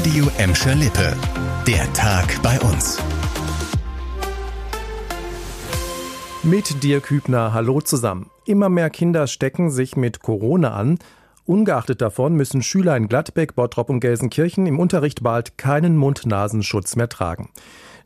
Radio Emscher Lippe. Der Tag bei uns. Mit dir Kübner, hallo zusammen. Immer mehr Kinder stecken sich mit Corona an. Ungeachtet davon müssen Schüler in Gladbeck, Bottrop und Gelsenkirchen im Unterricht bald keinen Mund-Nasenschutz mehr tragen.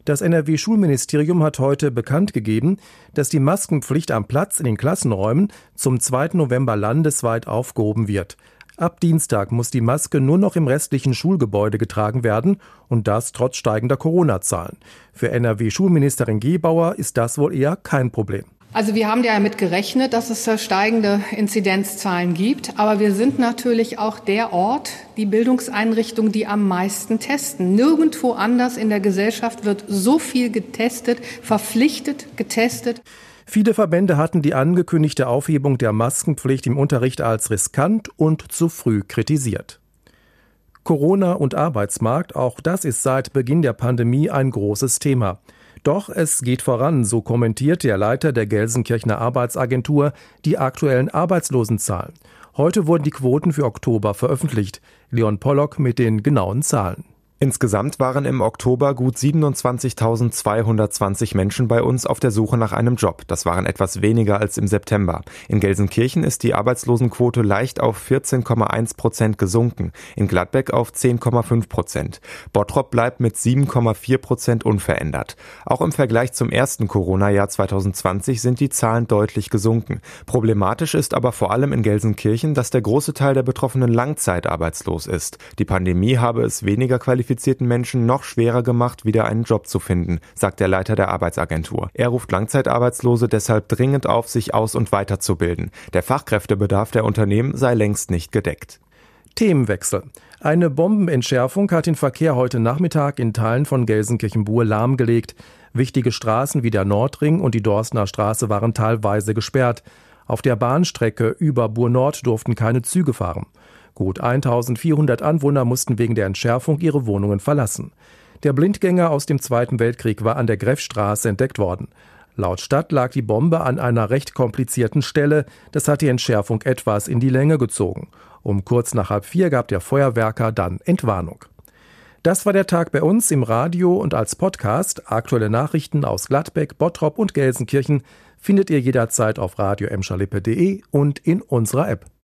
Das NRW-Schulministerium hat heute bekannt gegeben, dass die Maskenpflicht am Platz in den Klassenräumen zum 2. November landesweit aufgehoben wird. Ab Dienstag muss die Maske nur noch im restlichen Schulgebäude getragen werden und das trotz steigender Corona-Zahlen. Für NRW-Schulministerin Gebauer ist das wohl eher kein Problem. Also wir haben ja damit gerechnet, dass es steigende Inzidenzzahlen gibt, aber wir sind natürlich auch der Ort, die Bildungseinrichtung, die am meisten testen. Nirgendwo anders in der Gesellschaft wird so viel getestet, verpflichtet getestet. Viele Verbände hatten die angekündigte Aufhebung der Maskenpflicht im Unterricht als riskant und zu früh kritisiert. Corona und Arbeitsmarkt, auch das ist seit Beginn der Pandemie ein großes Thema. Doch es geht voran, so kommentiert der Leiter der Gelsenkirchener Arbeitsagentur die aktuellen Arbeitslosenzahlen. Heute wurden die Quoten für Oktober veröffentlicht. Leon Pollock mit den genauen Zahlen. Insgesamt waren im Oktober gut 27.220 Menschen bei uns auf der Suche nach einem Job. Das waren etwas weniger als im September. In Gelsenkirchen ist die Arbeitslosenquote leicht auf 14,1 Prozent gesunken, in Gladbeck auf 10,5 Prozent. Bottrop bleibt mit 7,4 Prozent unverändert. Auch im Vergleich zum ersten Corona-Jahr 2020 sind die Zahlen deutlich gesunken. Problematisch ist aber vor allem in Gelsenkirchen, dass der große Teil der Betroffenen langzeitarbeitslos ist. Die Pandemie habe es weniger qualifiziert qualifizierten Menschen noch schwerer gemacht, wieder einen Job zu finden, sagt der Leiter der Arbeitsagentur. Er ruft Langzeitarbeitslose deshalb dringend auf, sich aus- und weiterzubilden. Der Fachkräftebedarf der Unternehmen sei längst nicht gedeckt. Themenwechsel. Eine Bombenentschärfung hat den Verkehr heute Nachmittag in Teilen von Gelsenkirchen-Buhr lahmgelegt. Wichtige Straßen wie der Nordring und die Dorstner Straße waren teilweise gesperrt. Auf der Bahnstrecke über Buhr Nord durften keine Züge fahren. Gut 1400 Anwohner mussten wegen der Entschärfung ihre Wohnungen verlassen. Der Blindgänger aus dem Zweiten Weltkrieg war an der Greffstraße entdeckt worden. Laut Stadt lag die Bombe an einer recht komplizierten Stelle. Das hat die Entschärfung etwas in die Länge gezogen. Um kurz nach halb vier gab der Feuerwerker dann Entwarnung. Das war der Tag bei uns im Radio und als Podcast. Aktuelle Nachrichten aus Gladbeck, Bottrop und Gelsenkirchen findet ihr jederzeit auf radio und in unserer App.